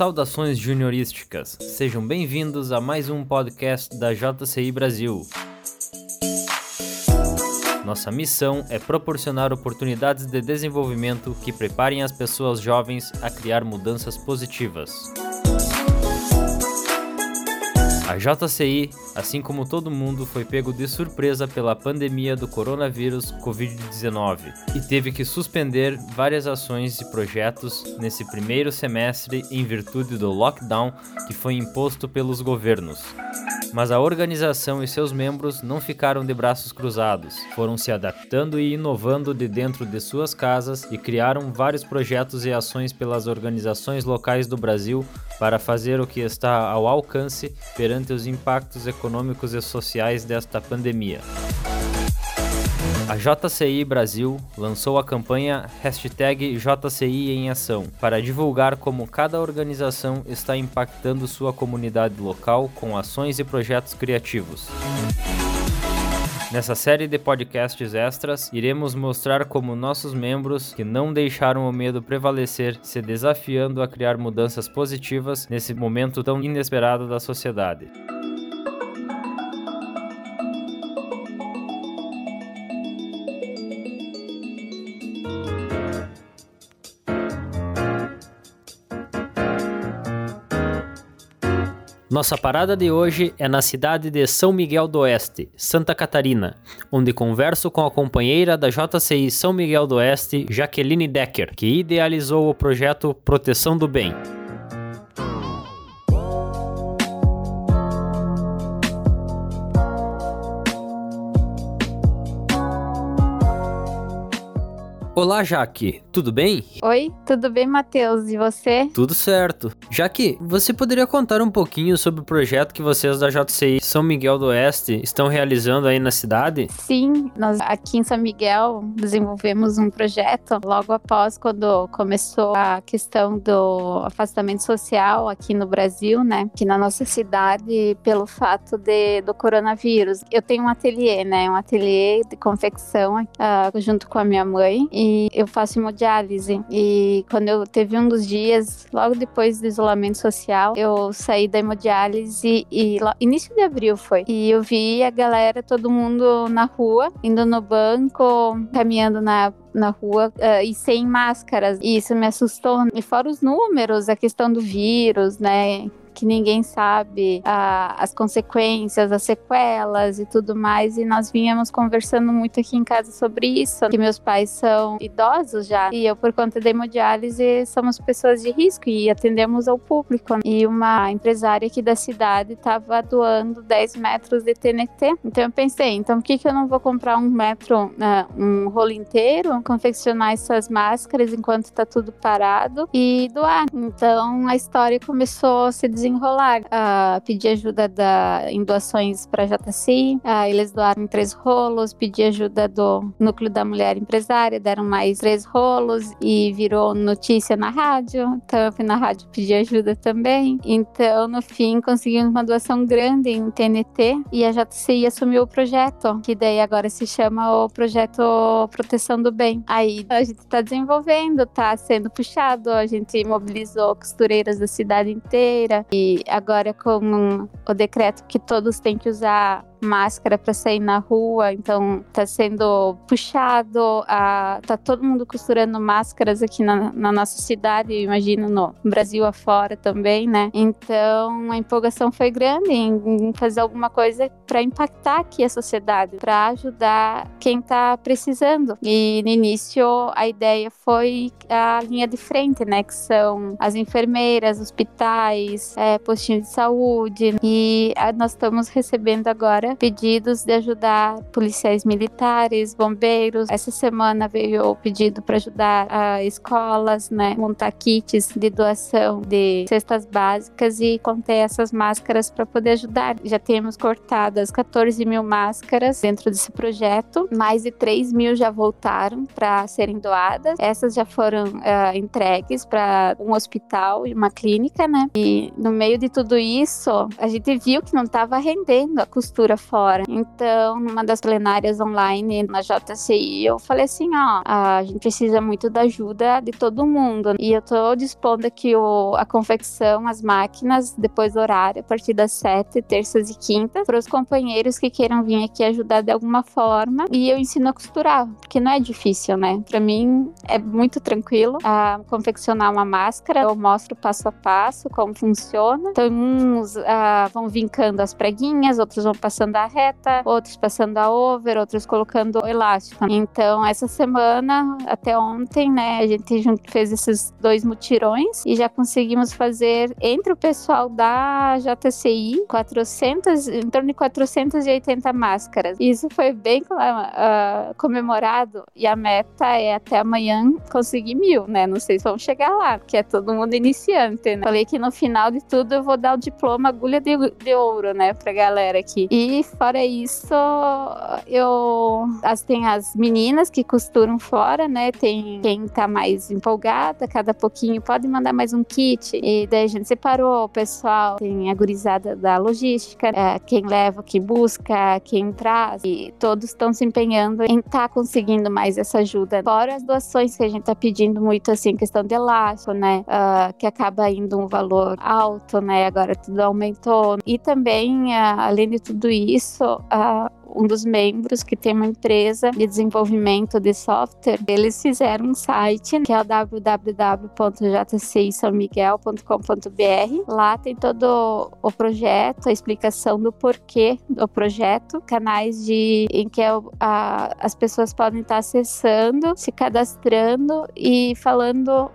Saudações juniorísticas. Sejam bem-vindos a mais um podcast da JCI Brasil. Nossa missão é proporcionar oportunidades de desenvolvimento que preparem as pessoas jovens a criar mudanças positivas. A JCI, assim como todo mundo, foi pego de surpresa pela pandemia do coronavírus Covid-19 e teve que suspender várias ações e projetos nesse primeiro semestre em virtude do lockdown que foi imposto pelos governos. Mas a organização e seus membros não ficaram de braços cruzados, foram se adaptando e inovando de dentro de suas casas e criaram vários projetos e ações pelas organizações locais do Brasil para fazer o que está ao alcance perante os impactos econômicos e sociais desta pandemia. A JCI Brasil lançou a campanha hashtag JCI em Ação para divulgar como cada organização está impactando sua comunidade local com ações e projetos criativos. Nessa série de podcasts extras, iremos mostrar como nossos membros, que não deixaram o medo prevalecer, se desafiando a criar mudanças positivas nesse momento tão inesperado da sociedade. Nossa parada de hoje é na cidade de São Miguel do Oeste, Santa Catarina, onde converso com a companheira da JCI São Miguel do Oeste, Jaqueline Decker, que idealizou o projeto Proteção do Bem. Olá, Jaque. Tudo bem? Oi, tudo bem, Matheus? E você? Tudo certo. Jaque, você poderia contar um pouquinho sobre o projeto que vocês da JCI São Miguel do Oeste estão realizando aí na cidade? Sim, nós aqui em São Miguel desenvolvemos um projeto logo após quando começou a questão do afastamento social aqui no Brasil, né? Aqui na nossa cidade, pelo fato de, do coronavírus. Eu tenho um ateliê, né? Um ateliê de confecção uh, junto com a minha mãe. E eu faço hemodiálise. E quando eu teve um dos dias, logo depois do isolamento social, eu saí da hemodiálise e início de abril foi. E eu vi a galera, todo mundo na rua, indo no banco, caminhando na na rua uh, e sem máscaras. E isso me assustou. E fora os números, a questão do vírus, né? Que ninguém sabe a, as consequências, as sequelas e tudo mais. E nós vínhamos conversando muito aqui em casa sobre isso, que meus pais são idosos já, e eu, por conta da hemodiálise, somos pessoas de risco e atendemos ao público. E uma empresária aqui da cidade estava doando 10 metros de TNT. Então eu pensei, então por que, que eu não vou comprar um metro, uh, um rolo inteiro, confeccionar essas máscaras enquanto está tudo parado e doar? Então a história começou a se desenrolar. Uh, pedi ajuda da, em doações para a JCI, uh, eles doaram três rolos, pedi ajuda do Núcleo da Mulher Empresária, deram mais três rolos e virou notícia na rádio. Então eu fui na rádio pedir ajuda também. Então, no fim, conseguimos uma doação grande em TNT e a JCI assumiu o projeto, que daí agora se chama o Projeto Proteção do Bem. Aí a gente está desenvolvendo, está sendo puxado, a gente mobilizou costureiras da cidade inteira e agora com o decreto que todos têm que usar máscara para sair na rua, então tá sendo puxado, a, tá todo mundo costurando máscaras aqui na, na nossa cidade, eu imagino no Brasil afora também, né? Então a empolgação foi grande em, fazer alguma coisa para impactar aqui a sociedade, para ajudar quem tá precisando. E no início a ideia foi a linha de frente, né? Que são as enfermeiras, hospitais, é, postinhos de saúde. E nós estamos recebendo agora pedidos de ajudar policiais militares, bombeiros. Essa semana veio o pedido para ajudar a escolas, né, montar kits de doação de cestas básicas e conter essas máscaras para poder ajudar. Já temos cortado as 14 mil máscaras dentro desse projeto, mais de 3 mil já voltaram para serem doadas. Essas já foram uh, entregues para um hospital e uma clínica, né? E no meio de tudo isso, a gente viu que não estava rendendo a costura fora. Então, numa das plenárias online na JCI, eu falei assim, ó, a gente precisa muito da ajuda de todo mundo. E eu tô dispondo aqui o, a confecção, as máquinas, depois do horário, a partir das sete, terças e quintas, para os companheiros que queiram vir aqui ajudar de alguma forma. E eu ensino a costurar, porque não é difícil, né? Para mim é muito tranquilo a confeccionar uma máscara. Eu mostro passo a passo como funciona. Então, uns uh, vão vincando as preguinhas, outros vão passando a reta, outros passando a over, outros colocando elástico. Então, essa semana, até ontem, né, a gente fez esses dois mutirões e já conseguimos fazer entre o pessoal da JCI 400, em torno de 480 máscaras. Isso foi bem uh, comemorado e a meta é até amanhã conseguir mil, né? Não sei se vamos chegar lá, porque é todo mundo iniciante, né? Falei que no final de tudo eu vou dar o diploma agulha de, de ouro, né, pra galera aqui. E fora isso, eu as, tem as meninas que costuram fora, né? Tem quem tá mais empolgada, cada pouquinho pode mandar mais um kit. E daí a gente separou o pessoal, tem a gurizada da logística, é, quem leva, quem busca, quem traz. E todos estão se empenhando em estar tá conseguindo mais essa ajuda. Fora as doações que a gente tá pedindo muito, assim, questão de elástico, né? Uh, que acaba indo um valor alto, né? Agora tudo aumentou. E também, uh, além de tudo isso, uh, um dos membros que tem uma empresa de desenvolvimento de software, eles fizeram um site que é o www.jcisamiguel.com.br. Lá tem todo o projeto, a explicação do porquê do projeto, canais de em que a, as pessoas podem estar acessando, se cadastrando e falando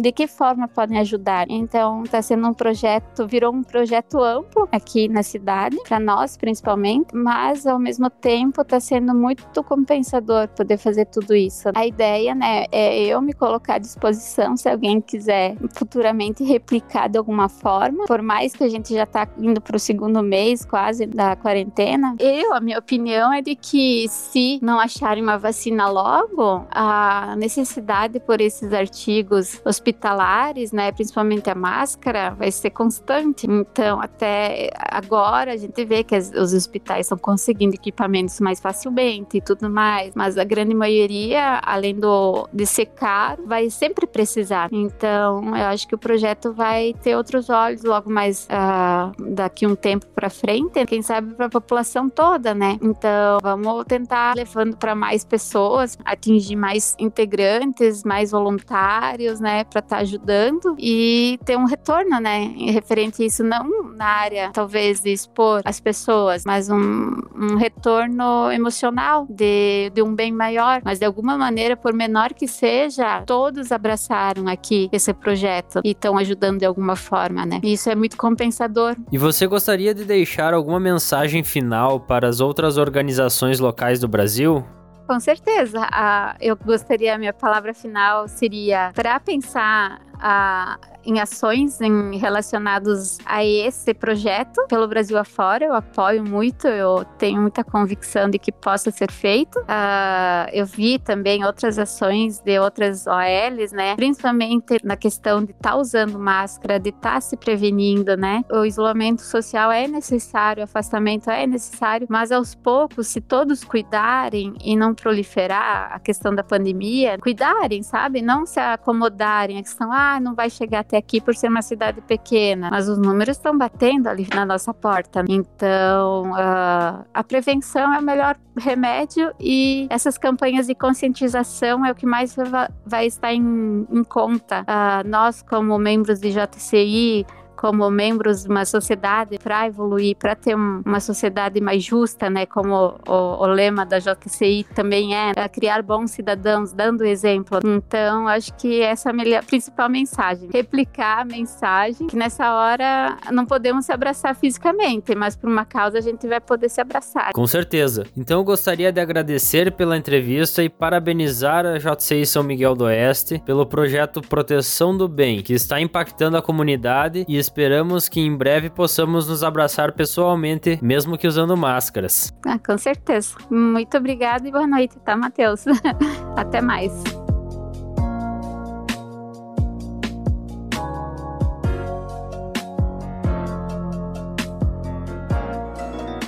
de que forma podem ajudar. Então, está sendo um projeto, virou um projeto amplo aqui na cidade, para nós principalmente, mas ao mesmo mesmo tempo está sendo muito compensador poder fazer tudo isso. A ideia, né, é eu me colocar à disposição se alguém quiser futuramente replicar de alguma forma, por mais que a gente já está indo para o segundo mês quase da quarentena. Eu, a minha opinião é de que se não acharem uma vacina logo, a necessidade por esses artigos hospitalares, né, principalmente a máscara, vai ser constante. Então, até agora a gente vê que os hospitais estão conseguindo equipamentos mais facilmente e tudo mais, mas a grande maioria, além do, de ser caro, vai sempre precisar. Então, eu acho que o projeto vai ter outros olhos logo mais uh, daqui um tempo para frente, quem sabe para a população toda, né? Então, vamos tentar levando para mais pessoas, atingir mais integrantes, mais voluntários, né, para estar tá ajudando e ter um retorno, né, referente a isso não na área talvez de expor as pessoas, mas um, um retorno retorno emocional de, de um bem maior. Mas de alguma maneira, por menor que seja, todos abraçaram aqui esse projeto e estão ajudando de alguma forma, né? E isso é muito compensador. E você gostaria de deixar alguma mensagem final para as outras organizações locais do Brasil? Com certeza. Ah, eu gostaria, a minha palavra final seria para pensar a em ações em, relacionados a esse projeto pelo Brasil afora. Eu apoio muito, eu tenho muita convicção de que possa ser feito. Uh, eu vi também outras ações de outras OLs, né? Principalmente na questão de estar tá usando máscara, de estar tá se prevenindo, né? O isolamento social é necessário, o afastamento é necessário, mas aos poucos, se todos cuidarem e não proliferar a questão da pandemia, cuidarem, sabe? Não se acomodarem. A questão, ah, não vai chegar até aqui por ser uma cidade pequena, mas os números estão batendo ali na nossa porta. Então, uh, a prevenção é o melhor remédio e essas campanhas de conscientização é o que mais vai estar em, em conta. Uh, nós, como membros de JCI, como membros de uma sociedade para evoluir, para ter um, uma sociedade mais justa, né? Como o, o, lema da JCI também é, é, criar bons cidadãos, dando exemplo. Então, acho que essa é a principal mensagem. Replicar a mensagem que nessa hora não podemos se abraçar fisicamente, mas por uma causa a gente vai poder se abraçar. Com certeza. Então, eu gostaria de agradecer pela entrevista e parabenizar a JCI São Miguel do Oeste pelo projeto Proteção do Bem, que está impactando a comunidade e esperamos que em breve possamos nos abraçar pessoalmente, mesmo que usando máscaras. Ah, com certeza. Muito obrigada e boa noite, tá, Matheus? Até mais.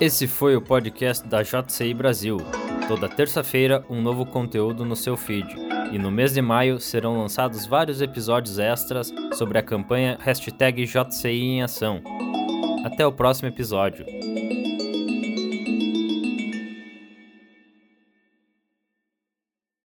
Esse foi o podcast da JCI Brasil. Toda terça-feira, um novo conteúdo no seu feed. E no mês de maio serão lançados vários episódios extras sobre a campanha JCI em Ação. Até o próximo episódio.